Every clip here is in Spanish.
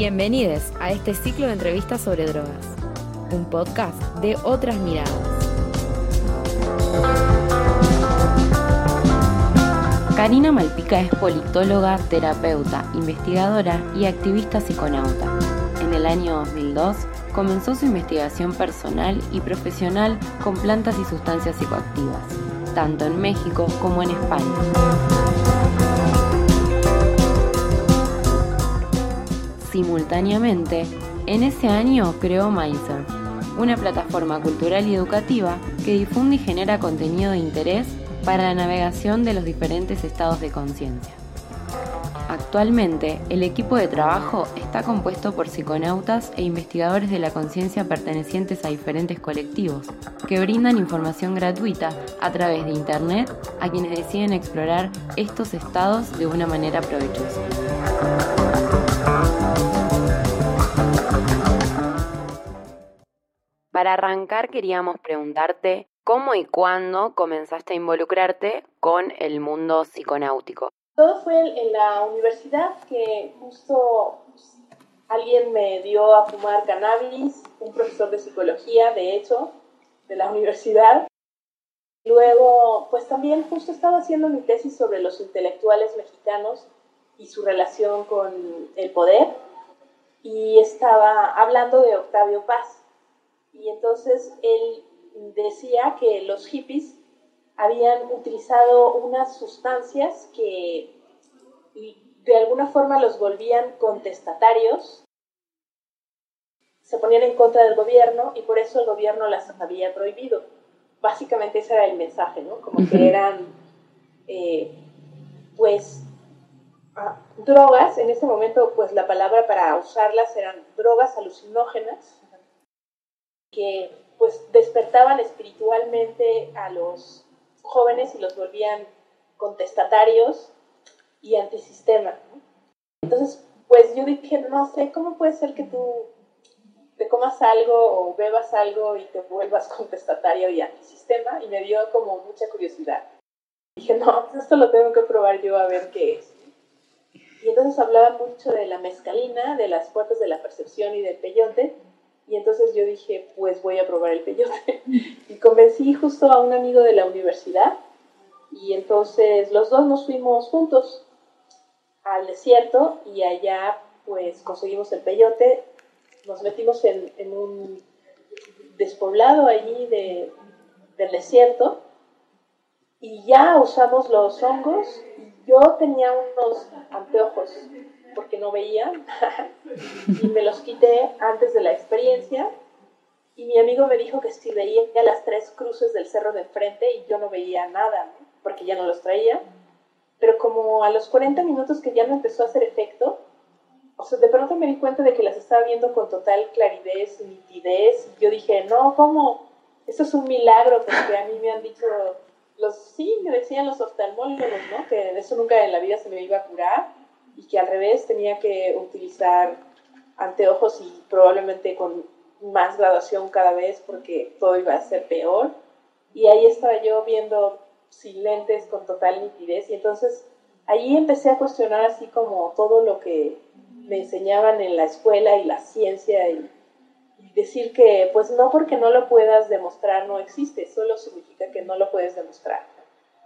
Bienvenidos a este ciclo de entrevistas sobre drogas, un podcast de otras miradas. Karina Malpica es politóloga, terapeuta, investigadora y activista psiconauta. En el año 2002 comenzó su investigación personal y profesional con plantas y sustancias psicoactivas, tanto en México como en España. Simultáneamente, en ese año creó Mindsurf, una plataforma cultural y educativa que difunde y genera contenido de interés para la navegación de los diferentes estados de conciencia. Actualmente, el equipo de trabajo está compuesto por psiconautas e investigadores de la conciencia pertenecientes a diferentes colectivos, que brindan información gratuita a través de Internet a quienes deciden explorar estos estados de una manera provechosa. Para arrancar queríamos preguntarte cómo y cuándo comenzaste a involucrarte con el mundo psiconáutico. Todo fue en la universidad que justo alguien me dio a fumar cannabis, un profesor de psicología, de hecho, de la universidad. Luego, pues también justo estaba haciendo mi tesis sobre los intelectuales mexicanos y su relación con el poder y estaba hablando de Octavio Paz y entonces él decía que los hippies habían utilizado unas sustancias que de alguna forma los volvían contestatarios, se ponían en contra del gobierno y por eso el gobierno las había prohibido. Básicamente ese era el mensaje, ¿no? Como que eran, eh, pues, ah, drogas, en ese momento, pues la palabra para usarlas eran drogas alucinógenas, que pues despertaban espiritualmente a los jóvenes y los volvían contestatarios y antisistema. Entonces, pues yo dije, no sé, ¿cómo puede ser que tú te comas algo o bebas algo y te vuelvas contestatario y antisistema? Y me dio como mucha curiosidad. Dije, no, esto lo tengo que probar yo a ver qué es. Y entonces hablaba mucho de la mezcalina, de las puertas de la percepción y del peyote. Y entonces yo dije, pues voy a probar el peyote. Y convencí justo a un amigo de la universidad. Y entonces los dos nos fuimos juntos al desierto y allá pues conseguimos el peyote. Nos metimos en, un despoblado allí de, del desierto y ya usamos los hongos. Yo tenía unos anteojos porque no veía y me los quité antes de la experiencia y mi amigo me dijo que si veía las tres cruces del cerro de enfrente y yo no veía nada porque ya no los traía pero como a los 40 minutos que ya me empezó a hacer efecto o sea, de pronto me di cuenta de que las estaba viendo con total claridad, nitidez. Yo dije, no, ¿cómo? Esto es un milagro, porque a mí me han dicho, los, sí, me decían los oftalmólogos, ¿no? Que eso nunca en la vida se me iba a curar y que al revés tenía que utilizar anteojos y probablemente con más graduación cada vez porque todo iba a ser peor. Y ahí estaba yo viendo sin lentes con total nitidez y entonces ahí empecé a cuestionar así como todo lo que me enseñaban en la escuela y la ciencia y, decir que pues no porque no lo puedas demostrar no existe, solo significa que no lo puedes demostrar.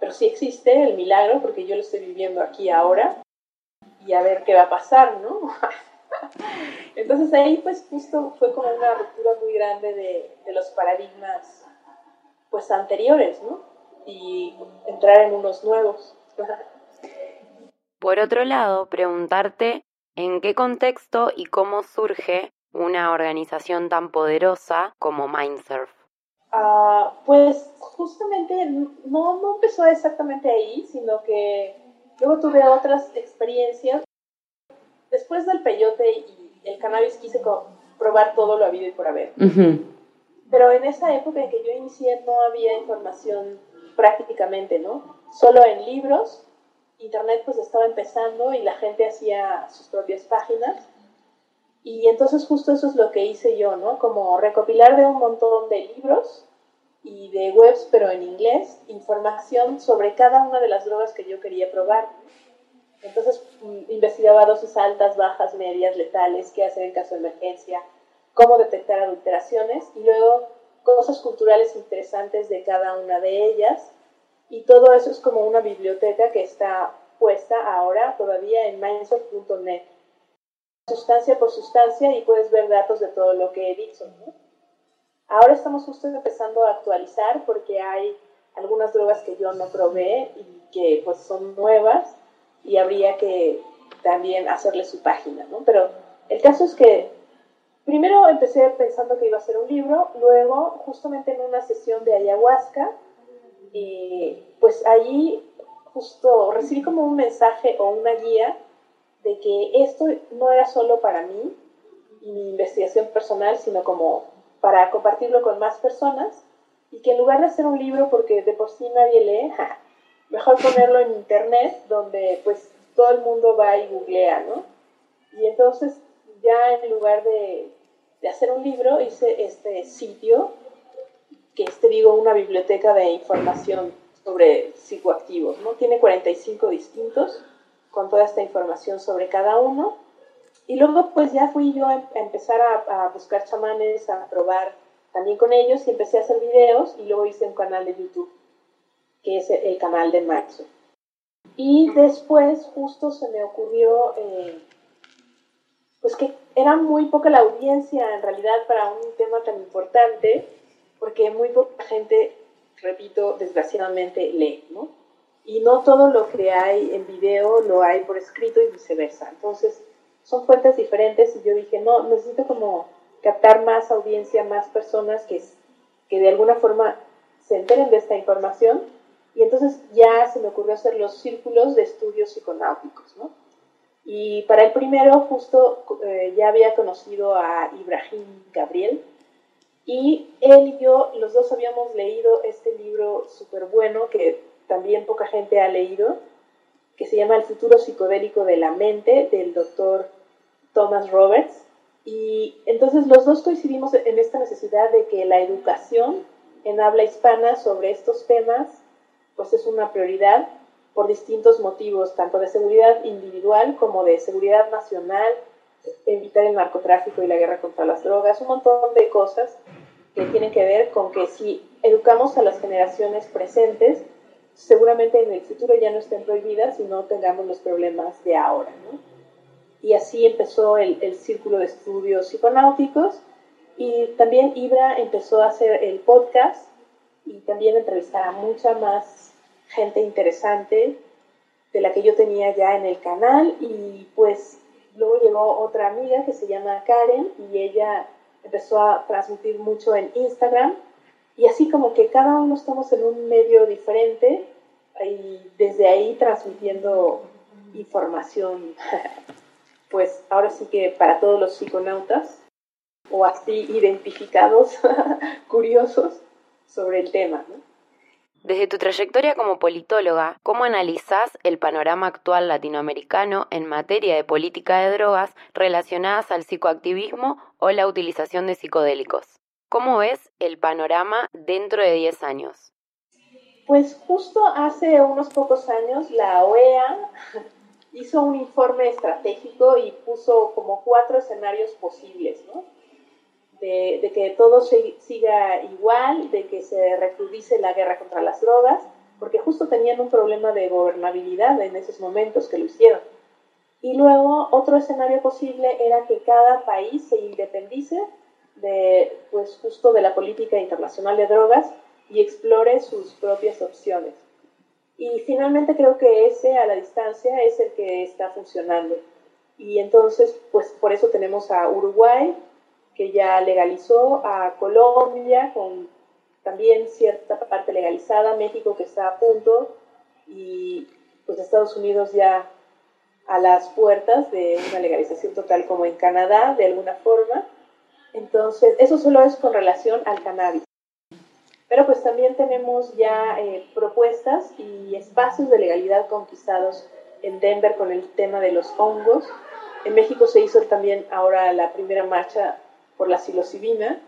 Pero sí existe el milagro porque yo lo estoy viviendo aquí ahora y a ver qué va a pasar, ¿no? Entonces ahí pues justo fue como una ruptura muy grande de, de, los paradigmas pues anteriores, ¿no? Y entrar en unos nuevos. Por otro lado, preguntarte en qué contexto y cómo surge una organización tan poderosa como Mindsurf. Uh, pues justamente no, no empezó exactamente ahí, sino que Luego tuve otras experiencias. Después del peyote y el cannabis quise probar todo lo habido y por haber. Pero en esa época en que yo inicié no había información prácticamente, ¿no? Solo en libros. Internet pues estaba empezando y la gente hacía sus propias páginas. Y entonces justo eso es lo que hice yo, ¿no? Como recopilar de un montón de libros y de webs, pero en inglés, información sobre cada una de las drogas que yo quería probar. Entonces mm, investigaba dosis altas, bajas, medias, letales, qué hacer en caso de emergencia, cómo detectar adulteraciones y luego cosas culturales interesantes de cada una de ellas. Y todo eso es como una biblioteca que está puesta ahora todavía en mindsoft.net. Sustancia por sustancia y puedes ver datos de todo lo que he dicho. Ahora estamos justo empezando a actualizar porque hay algunas drogas que yo no probé y que pues son nuevas y habría que también hacerle su página, ¿no? Pero el caso es que primero empecé pensando que iba a ser un libro, luego justamente en una sesión de ayahuasca, y pues allí justo recibí como un mensaje o una guía de que esto no era solo para mí y mi investigación personal, sino como para compartirlo con más personas y que en lugar de hacer un libro porque de por sí nadie lee, mejor ponerlo en internet donde pues todo el mundo va y googlea, ¿no? Y entonces ya en lugar de, de hacer un libro hice este sitio que es, te digo, una biblioteca de información sobre psicoactivos, ¿no? Tiene 45 distintos con toda esta información sobre cada uno. Y luego pues ya fui yo a empezar a, buscar chamanes, a probar también con ellos y empecé a hacer videos y luego hice un canal de YouTube, que es el canal de Maxo. Y después justo se me ocurrió, eh, pues que era muy poca la audiencia en realidad para un tema tan importante, porque muy poca gente, repito, desgraciadamente lee, ¿no? Y no todo lo que hay en video lo hay por escrito y viceversa. Entonces, son fuentes diferentes y yo dije, no, necesito como captar más audiencia, más personas que, que de alguna forma se enteren de esta información. Y entonces ya se me ocurrió hacer los círculos de estudios psiconáuticos, ¿no? Y para el primero justo eh, ya había conocido a Ibrahim Gabriel y él y yo, los dos habíamos leído este libro súper bueno que también poca gente ha leído, que se llama El futuro psicodélico de la mente del doctor Thomas Roberts. Y entonces los dos coincidimos en esta necesidad de que la educación en habla hispana sobre estos temas pues es una prioridad por distintos motivos, tanto de seguridad individual como de seguridad nacional, evitar el narcotráfico y la guerra contra las drogas, un montón de cosas que tienen que ver con que si educamos a las generaciones presentes, seguramente en el futuro ya no estén prohibidas y no tengamos los problemas de ahora. y así empezó el, el, círculo de estudios psiconáuticos y también Ibra empezó a hacer el podcast y también entrevistar a mucha más gente interesante de la que yo tenía ya en el canal y pues luego llegó otra amiga que se llama Karen y ella empezó a transmitir mucho en Instagram y así como que cada uno estamos en un medio diferente y desde ahí transmitiendo información pues ahora sí que para todos los psiconautas o así identificados, curiosos sobre el tema. Desde tu trayectoria como politóloga, ¿cómo analizás el panorama actual latinoamericano en materia de política de drogas relacionadas al psicoactivismo o la utilización de psicodélicos? ¿Cómo ves el panorama dentro de 10 años? Pues justo hace unos pocos años la OEA hizo un informe estratégico y puso como cuatro escenarios posibles, ¿no? De, que todo siga igual, de que se recrudice la guerra contra las drogas, porque justo tenían un problema de gobernabilidad en esos momentos que lo hicieron. Y luego otro escenario posible era que cada país se independice de, pues justo de la política internacional de drogas y explore sus propias opciones. Y finalmente creo que ese a la distancia es el que está funcionando. Y entonces, pues por eso tenemos a Uruguay, que ya legalizó, a Colombia, con también cierta parte legalizada, México que está a punto, y pues Estados Unidos ya a las puertas de una legalización total como en Canadá, de alguna forma. Entonces, eso solo es con relación al cannabis. Pero pues también tenemos ya eh, propuestas y espacios de legalidad conquistados en Denver con el tema de los hongos. En México se hizo también ahora la primera marcha por la psilocibina.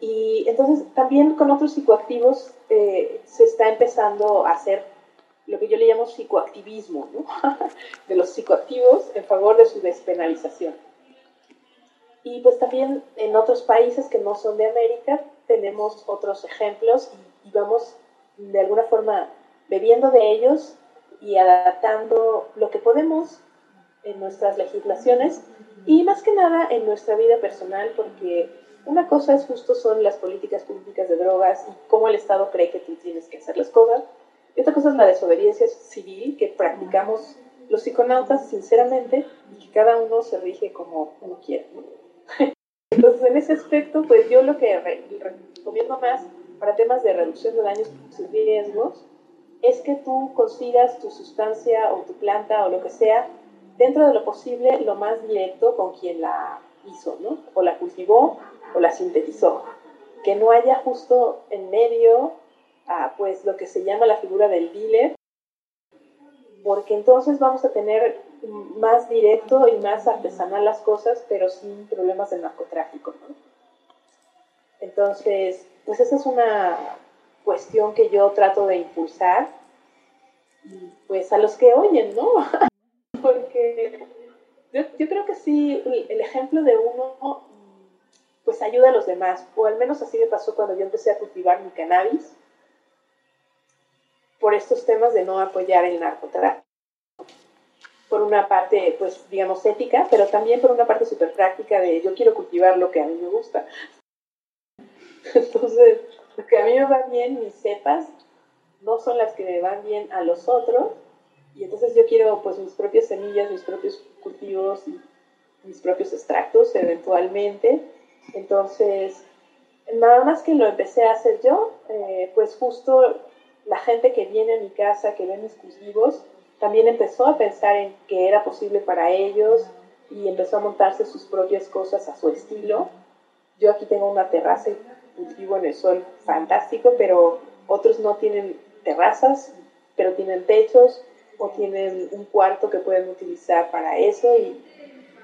Y entonces también con otros psicoactivos eh, se está empezando a hacer lo que yo le llamo psicoactivismo, ¿no? de los psicoactivos en favor de su despenalización. Y pues también en otros países que no son de América tenemos otros ejemplos y, vamos de alguna forma bebiendo de ellos y adaptando lo que podemos en nuestras legislaciones y más que nada en nuestra vida personal, porque una cosa es justo son las políticas públicas de drogas y cómo el Estado cree que tú tienes que hacer las cosas, y otra cosa es la desobediencia civil que practicamos los psiconautas sinceramente y que cada uno se rige como uno quiere. Entonces, en ese aspecto, pues yo lo que recomiendo más para temas de reducción de daños y riesgos es que tú consigas tu sustancia o tu planta o lo que sea dentro de lo posible lo más directo con quien la hizo, ¿no? O la cultivó o la sintetizó. Que no haya justo en medio, ah, pues, lo que se llama la figura del dealer, porque entonces vamos a tener más directo y más artesanal las cosas, pero sin problemas de narcotráfico, ¿no? Entonces, pues esa es una cuestión que yo trato de impulsar, pues a los que oyen, ¿no? porque yo, yo, creo que sí, el ejemplo de uno pues ayuda a los demás, o al menos así me pasó cuando yo empecé a cultivar mi cannabis, por estos temas de no apoyar el narcotráfico. Por una parte, pues digamos ética, pero también por una parte súper práctica de yo quiero cultivar lo que a mí me gusta. Entonces, lo que a mí me va bien, mis cepas, no son las que me van bien a los otros, y entonces yo quiero pues mis propias semillas, mis propios cultivos, mis propios extractos eventualmente. Entonces, nada más que lo empecé a hacer yo, eh, pues justo la gente que viene a mi casa, que ve mis cultivos, también empezó a pensar en que era posible para ellos y empezó a montarse sus propias cosas a su estilo. Yo aquí tengo una terraza y cultivo en el sol fantástico, pero otros no tienen terrazas, pero tienen techos o tienen un cuarto que pueden utilizar para eso y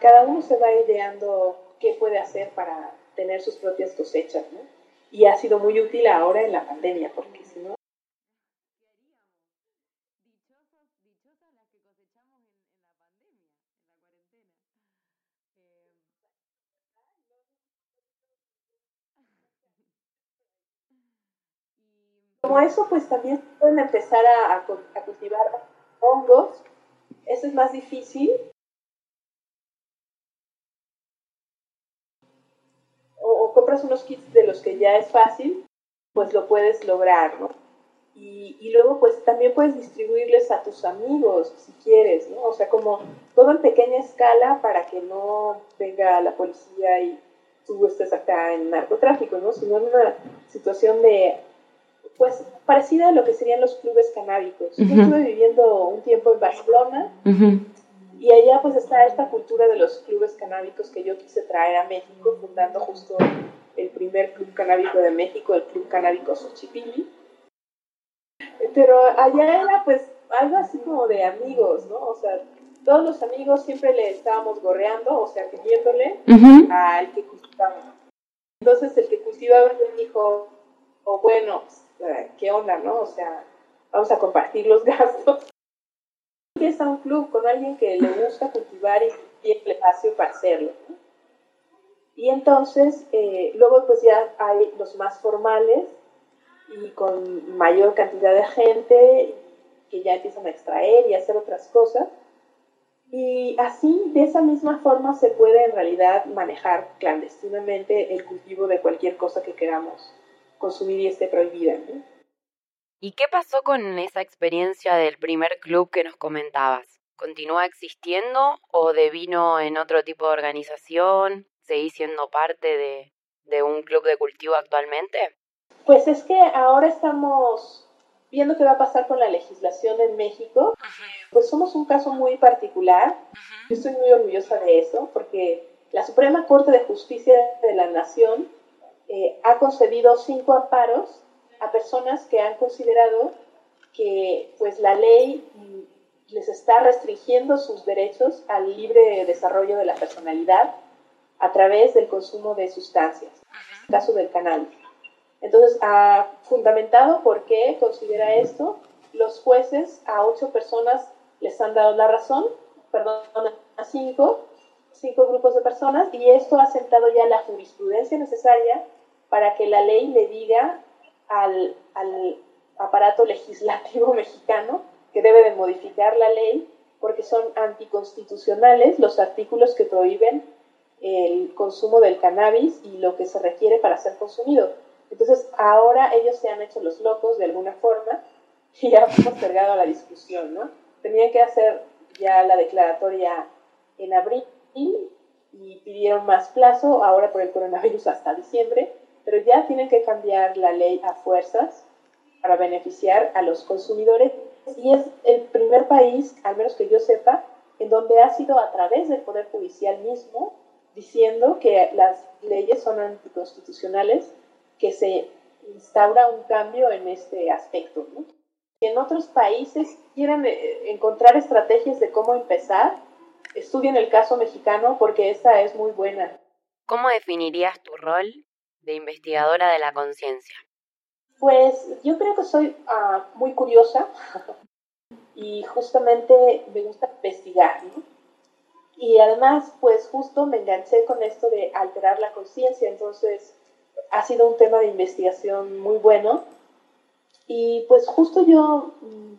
cada uno se va ideando qué puede hacer para tener sus propias cosechas. Y ha sido muy útil ahora en la pandemia, porque si no... Como eso, pues también pueden empezar a, a cultivar hongos. Eso es más difícil. O, o, compras unos kits de los que ya es fácil, pues lo puedes lograr, ¿no? Y, y, luego pues también puedes distribuirles a tus amigos si quieres, ¿no? O sea, como todo en pequeña escala para que no venga la policía y tú estés acá en narcotráfico, ¿no? Sino en una situación de pues parecida a lo que serían los clubes canábicos. Yo estuve viviendo un tiempo en Barcelona y allá pues está esta cultura de los clubes canábicos que yo quise traer a México, fundando justo el primer club canábico de México, el Club Canábico Xochipilli. Pero allá era pues algo así como de amigos, ¿no? O sea, todos los amigos siempre le estábamos gorreando, o sea, pidiéndole al que cultivaba. Entonces el que cultivaba me dijo, o oh, bueno, ¿qué onda, no? O sea, vamos a compartir los gastos. Empieza un club con alguien que le gusta cultivar y tiene el espacio para hacerlo. Y entonces, eh, luego pues ya hay los más formales y con mayor cantidad de gente que ya empiezan a extraer y hacer otras cosas. Y así, de esa misma forma, se puede en realidad manejar clandestinamente el cultivo de cualquier cosa que queramos consumir y esté prohibida. ¿Y qué pasó con esa experiencia del primer club que nos comentabas? ¿Continúa existiendo o devino en otro tipo de organización? ¿Seguís siendo parte de, de un club de cultivo actualmente? Pues es que ahora estamos viendo qué va a pasar con la legislación en México. Pues somos un caso muy particular. Yo estoy muy orgullosa de eso porque la Suprema Corte de Justicia de la Nación eh, ha concedido cinco amparos a personas que han considerado que pues la ley les está restringiendo sus derechos al libre desarrollo de la personalidad a través del consumo de sustancias, en el caso del cannabis. Entonces, ha fundamentado por qué considera esto los jueces a ocho personas les han dado la razón, perdón, a cinco, cinco grupos de personas, y esto ha sentado ya la jurisprudencia necesaria para que la ley le diga al, al aparato legislativo mexicano que debe de modificar la ley porque son anticonstitucionales los artículos que prohíben el consumo del cannabis y lo que se requiere para ser consumido. Entonces, ahora ellos se han hecho los locos de alguna forma y han postergado la discusión, ¿no? Tenían que hacer ya la declaratoria en abril y pidieron más plazo, ahora por el coronavirus hasta diciembre, pero ya tienen que cambiar la ley a fuerzas para beneficiar a los consumidores y es el primer país, al menos que yo sepa, en donde ha sido a través del Poder Judicial mismo diciendo que las leyes son anticonstitucionales, que se instaura un cambio en este aspecto. ¿no? en otros países quieren eh, encontrar estrategias de cómo empezar, estudien el caso mexicano porque esta es muy buena. ¿Cómo definirías tu rol de investigadora de la conciencia? Pues yo creo que soy ah, muy curiosa y justamente me gusta investigar, ¿no? Y además, pues justo me enganché con esto de alterar la conciencia, entonces ha sido un tema de investigación muy bueno. Y pues justo yo, mm,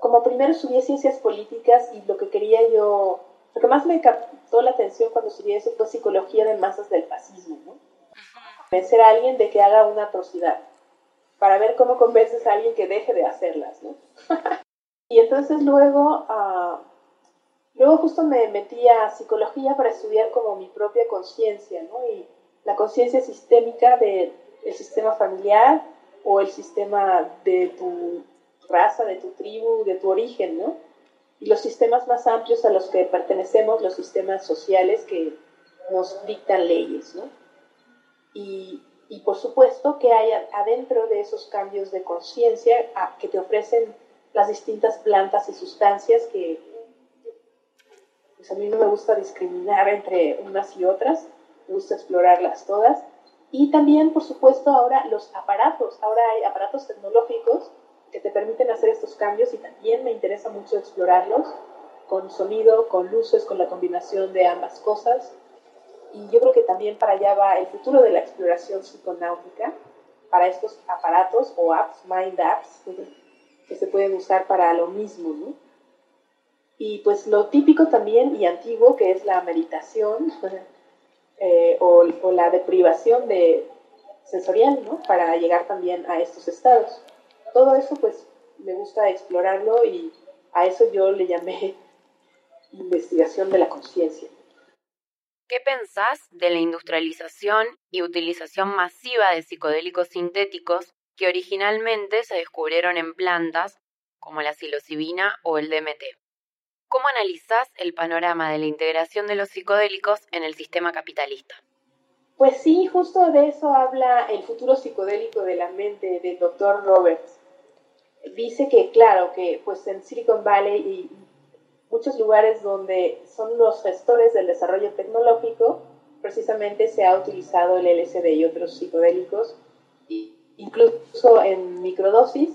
como primero estudié ciencias políticas y lo que quería yo, lo que más me captó la atención cuando estudié eso fue psicología de masas del fascismo, ¿no? Vencer a alguien de que haga una atrocidad para ver cómo convences a alguien que deje de hacerlas, ¿no? y entonces luego, uh, luego justo me metí a psicología para estudiar como mi propia conciencia, ¿no? Y la conciencia sistémica del sistema familiar o el sistema de tu raza, de tu tribu, de tu origen, ¿no? Y los sistemas más amplios a los que pertenecemos, los sistemas sociales que nos dictan leyes, ¿no? Y por supuesto que hay adentro de esos cambios de conciencia que te ofrecen las distintas plantas y sustancias que pues a mí no me gusta discriminar entre unas y otras, me gusta explorarlas todas. Y también, por supuesto, ahora los aparatos, ahora hay aparatos tecnológicos que te permiten hacer estos cambios y también me interesa mucho explorarlos con sonido, con luces, con la combinación de ambas cosas y yo creo que también para allá va el futuro de la exploración psiconáutica, para estos aparatos o apps, mind apps, que se pueden usar para lo mismo, ¿no? Y pues lo típico también y antiguo que es la meditación eh, o, o, la deprivación de sensorial, ¿no? Para llegar también a estos estados. Todo eso pues me gusta explorarlo y a eso yo le llamé investigación de la conciencia. ¿Qué pensás de la industrialización y utilización masiva de psicodélicos sintéticos que originalmente se descubrieron en plantas como la psilocibina o el DMT? ¿Cómo analizás el panorama de la integración de los psicodélicos en el sistema capitalista? Pues sí, justo de eso habla el futuro psicodélico de la mente del doctor Roberts. Dice que, claro, que pues en Silicon Valley y muchos lugares donde son los gestores del desarrollo tecnológico, precisamente se ha utilizado el LSD y otros psicodélicos, incluso en microdosis,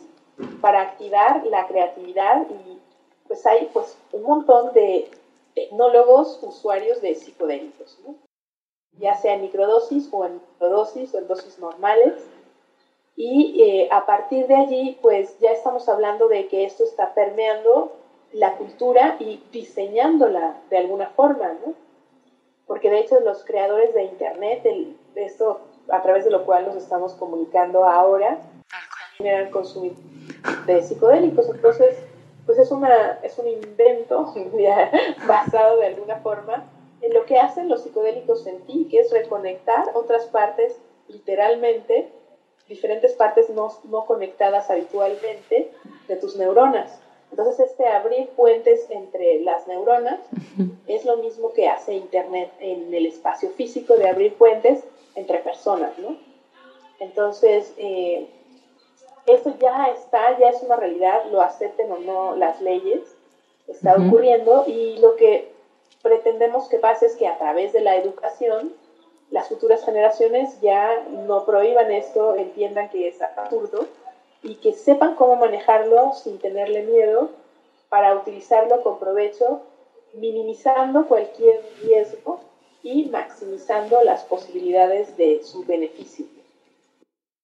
para activar la creatividad y pues hay pues un montón de tecnólogos usuarios de psicodélicos, ya sea en microdosis o en microdosis o en dosis normales. Y eh, a partir de allí, pues ya estamos hablando de que esto está permeando la cultura y diseñándola de alguna forma, ¿no? Porque de hecho los creadores de Internet, de esto a través de lo cual nos estamos comunicando ahora, eran consumidores de psicodélicos, entonces pues es, una, es un invento basado de alguna forma en lo que hacen los psicodélicos en ti, que es reconectar otras partes, literalmente, diferentes partes no, no conectadas habitualmente de tus neuronas. Entonces, este abrir puentes entre las neuronas es lo mismo que hace Internet en el espacio físico de abrir puentes entre personas, ¿no? Entonces, eh, eso ya está, ya es una realidad, lo acepten o no las leyes, está ocurriendo y lo que pretendemos que pase es que a través de la educación las futuras generaciones ya no prohíban esto, entiendan que es absurdo y que sepan cómo manejarlo sin tenerle miedo para utilizarlo con provecho, minimizando cualquier riesgo y maximizando las posibilidades de su beneficio.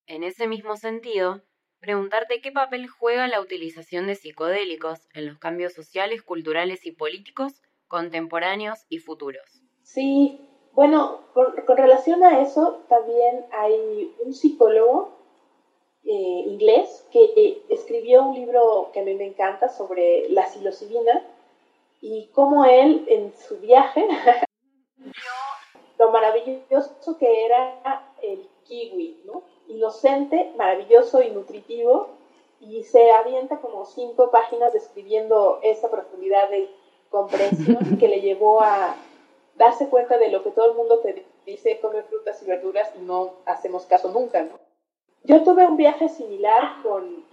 En ese mismo sentido, preguntarte qué papel juega la utilización de psicodélicos en los cambios sociales, culturales y políticos contemporáneos y futuros. Sí, bueno, con, relación a eso, también hay un psicólogo eh, inglés que escribió un libro que a mí me encanta sobre la psilocibina y cómo él en su viaje lo maravilloso que era el kiwi, ¿no? Inocente, maravilloso y nutritivo, y se avienta como cinco páginas describiendo esa profundidad de comprensión que le llevó a darse cuenta de lo que todo el mundo te dice, come frutas y verduras y no hacemos caso nunca, ¿no? Yo tuve un viaje similar con,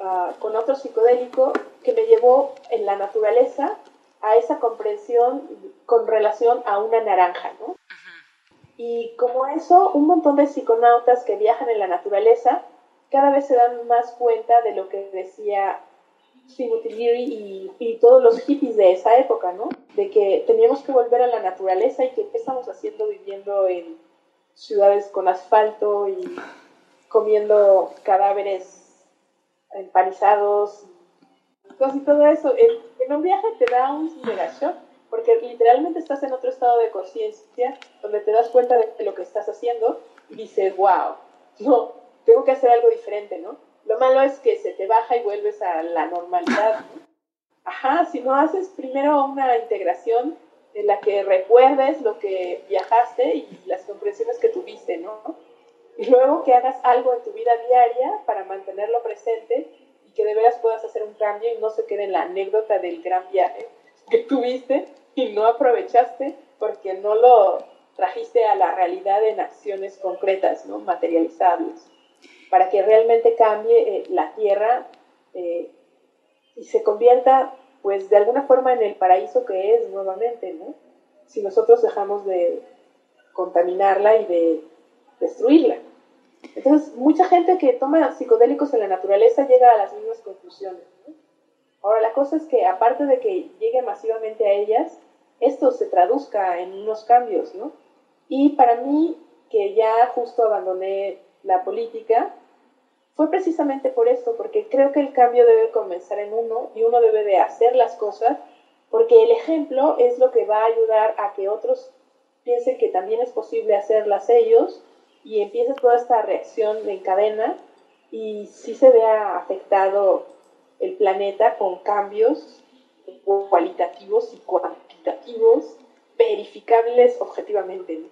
ah, con otro psicodélico que me llevó en la naturaleza a esa comprensión con relación a una naranja, ¿no? Y como eso, un montón de psiconautas que viajan en la naturaleza cada vez se dan más cuenta de lo que decía y, y todos los hippies de esa época, ¿no? De que teníamos que volver a la naturaleza y que qué estamos haciendo viviendo en ciudades con asfalto y comiendo cadáveres empanizados y todo eso. En, un viaje te da un mega shock porque literalmente estás en otro estado de conciencia donde te das cuenta de lo que estás haciendo y dices, wow, no, tengo que hacer algo diferente, ¿no? Lo malo es que se te baja y vuelves a la normalidad. Ajá, si no haces primero una integración en la que recuerdes lo que viajaste y las comprensiones que tuviste, ¿no? Y luego que hagas algo en tu vida diaria para mantenerlo presente y que de veras puedas hacer un cambio y no se quede en la anécdota del gran viaje que tuviste y no aprovechaste porque no lo trajiste a la realidad en acciones concretas, ¿no? Materializables para que realmente cambie eh, la tierra eh, y se convierta, pues, de alguna forma en el paraíso que es nuevamente, ¿no? Si nosotros dejamos de contaminarla y de destruirla. Entonces, mucha gente que toma psicodélicos en la naturaleza llega a las mismas conclusiones. Ahora, la cosa es que aparte de que llegue masivamente a ellas, esto se traduzca en unos cambios, ¿no? Y para mí, que ya justo abandoné la política, fue precisamente por esto, porque creo que el cambio debe comenzar en uno y uno debe de hacer las cosas, porque el ejemplo es lo que va a ayudar a que otros piensen que también es posible hacerlas ellos y empiece toda esta reacción en cadena y sí se vea afectado el planeta con cambios cualitativos y cuantitativos verificables objetivamente.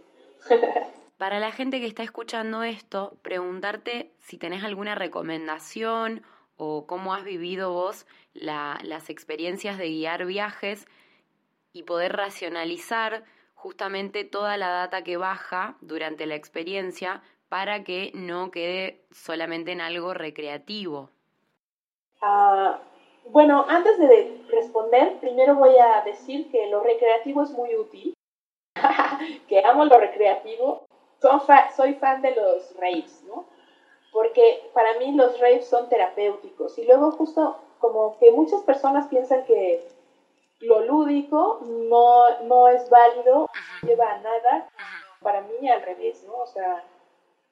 Para la gente que está escuchando esto, preguntarte si tenés alguna recomendación o cómo has vivido vos las experiencias de guiar viajes y poder racionalizar justamente toda la data que baja durante la experiencia para que no quede solamente en algo recreativo. Ah, bueno, antes de responder, primero voy a decir que lo recreativo es muy útil, que amo lo recreativo soy fan de los raves, ¿no? Porque para mí los raves son terapéuticos. Y luego justo como que muchas personas piensan que lo lúdico no, no es válido, no lleva a nada. Para mí al revés, ¿no? O sea,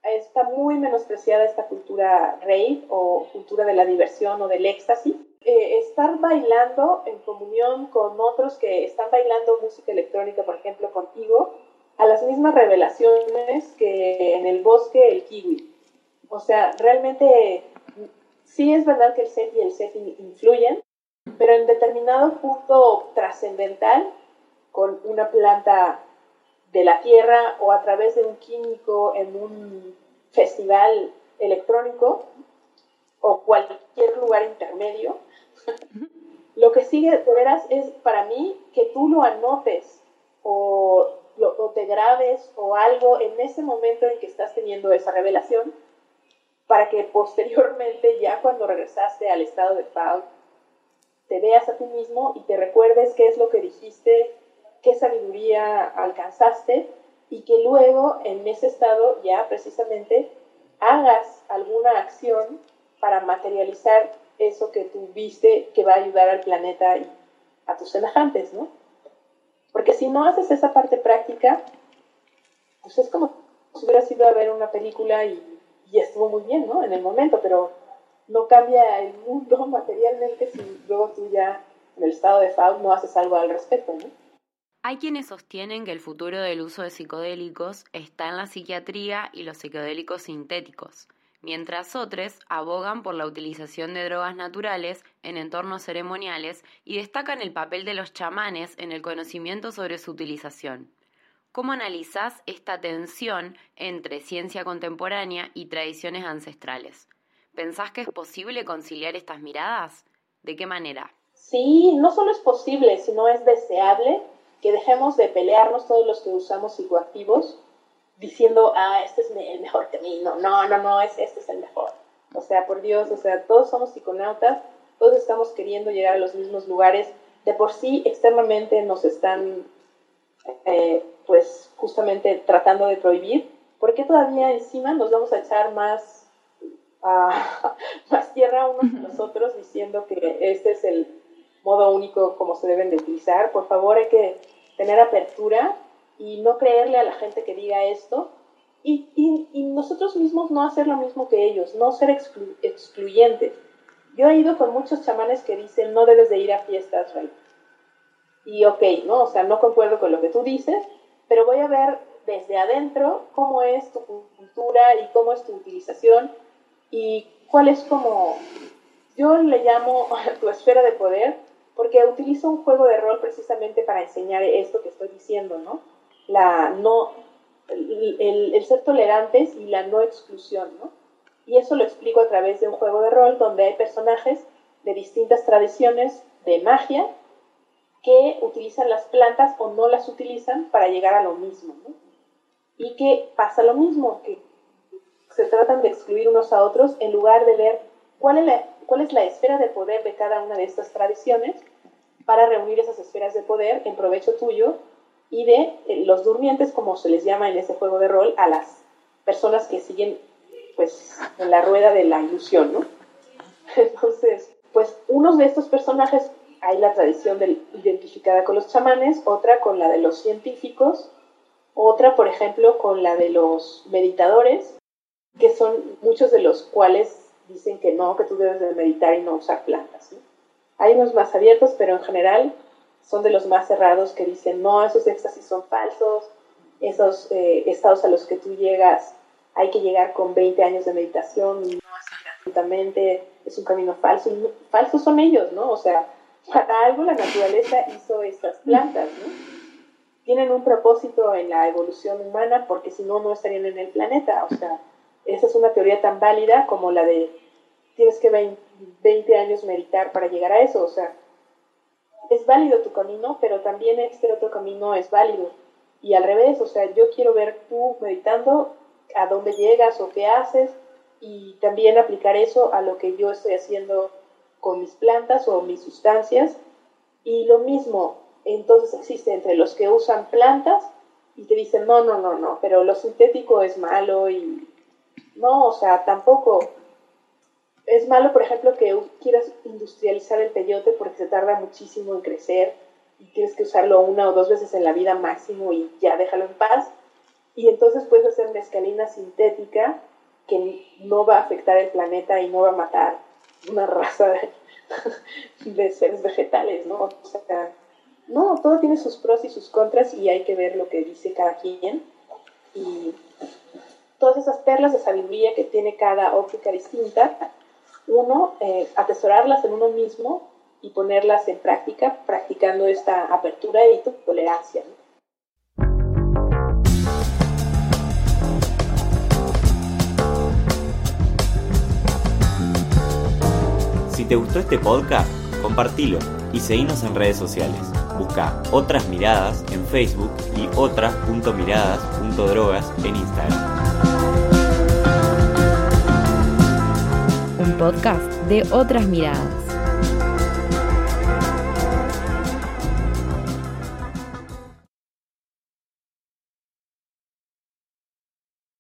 está muy menospreciada esta cultura rave o cultura de la diversión o del éxtasis. Eh, estar bailando en comunión con otros que están bailando música electrónica, por ejemplo, contigo, a las mismas revelaciones que en el bosque el kiwi. O sea, realmente sí es verdad que el set y el setting influyen, pero en determinado punto trascendental, con una planta de la tierra o a través de un químico en un festival electrónico o cualquier lugar intermedio, lo que sigue de veras es para mí que tú lo anotes o o te grabes o algo en ese momento en que estás teniendo esa revelación, para que posteriormente, ya cuando regresaste al estado de paz, te veas a ti mismo y te recuerdes qué es lo que dijiste, qué sabiduría alcanzaste y que luego en ese estado ya precisamente hagas alguna acción para materializar eso que tú viste que va a ayudar al planeta y a tus semejantes, ¿no? Porque si no haces esa parte práctica, pues es como si hubieras ido a ver una película y, y estuvo muy bien, ¿no? En el momento, pero no cambia el mundo materialmente si luego tú ya en el estado de FAU no haces algo al respecto, ¿no? Hay quienes sostienen que el futuro del uso de psicodélicos está en la psiquiatría y los psicodélicos sintéticos, mientras otros abogan por la utilización de drogas naturales en entornos ceremoniales y destacan el papel de los chamanes en el conocimiento sobre su utilización. ¿Cómo analizás esta tensión entre ciencia contemporánea y tradiciones ancestrales? ¿Pensás que es posible conciliar estas miradas? ¿De qué manera? Sí, no solo es posible, sino es deseable que dejemos de pelearnos todos los que usamos psicoactivos diciendo, ah, este es el mejor camino, no, no, no, es, este es el mejor. O sea, por Dios, o sea, todos somos psiconautas, todos estamos queriendo llegar a los mismos lugares, de por sí externamente nos están, eh, pues, justamente tratando de prohibir, ¿por qué todavía encima nos vamos a echar más, uh, más tierra unos a los otros diciendo que este es el modo único como se deben de utilizar? Por favor, hay que tener apertura y no creerle a la gente que diga esto y, y, nosotros mismos no hacer lo mismo que ellos, no ser excluyentes. Yo he ido con muchos chamanes que dicen no debes de ir a fiestas, Rey. Y ok, ¿no? O sea, no concuerdo con lo que tú dices, pero voy a ver desde adentro cómo es tu cultura y cómo es tu utilización y cuál es como, yo le llamo tu esfera de poder, porque utilizo un juego de rol precisamente para enseñar esto que estoy diciendo, ¿no? la no, el, ser tolerantes y la no exclusión, ¿no? Y eso lo explico a través de un juego de rol donde hay personajes de distintas tradiciones de magia que utilizan las plantas o no las utilizan para llegar a lo mismo, ¿no? Y que pasa lo mismo, que se tratan de excluir unos a otros en lugar de ver cuál es la, cuál es la esfera de poder de cada una de estas tradiciones para reunir esas esferas de poder en provecho tuyo y de eh, los durmientes, como se les llama en ese juego de rol, a las personas que siguen pues en la rueda de la ilusión, ¿no? Entonces, pues unos de estos personajes hay la tradición identificada con los chamanes, otra con la de los científicos, otra, por ejemplo, con la de los meditadores, que son muchos de los cuales dicen que no, que tú debes de meditar y no usar plantas. Hay unos más abiertos, pero en general son de los más cerrados que dicen, no, esos éxtasis son falsos, esos eh, estados a los que tú llegas, hay que llegar con 20 años de meditación y no así gratuitamente, es un camino falso. Y falsos son ellos, ¿no? O sea, para algo la naturaleza hizo estas plantas, ¿no? Tienen un propósito en la evolución humana porque si no, no estarían en el planeta. O sea, esa es una teoría tan válida como la de tienes que 20 años meditar para llegar a eso. O sea, es válido tu camino, pero también este otro camino es válido. Y al revés, o sea, yo quiero ver tú meditando a dónde llegas o qué haces y también aplicar eso a lo que yo estoy haciendo con mis plantas o mis sustancias. Y lo mismo, entonces existe entre los que usan plantas y te dicen, no, no, no, no, pero lo sintético es malo y no, o sea, tampoco es malo, por ejemplo, que quieras industrializar el peyote porque se tarda muchísimo en crecer y tienes que usarlo una o dos veces en la vida máximo y ya déjalo en paz. Y entonces puedes hacer mezcalina sintética que no va a afectar el planeta y no va a matar una raza de, seres vegetales, ¿no? O sea, no, todo tiene sus pros y sus contras y hay que ver lo que dice cada quien. Y todas esas perlas de sabiduría que tiene cada óptica distinta uno, eh, atesorarlas en uno mismo y ponerlas en práctica, practicando esta apertura y tolerancia. Si te gustó este podcast, compartilo y seguinos en redes sociales. Busca Otras Miradas en Facebook y otras.miradas.drogas en Instagram. Podcast de otras miradas.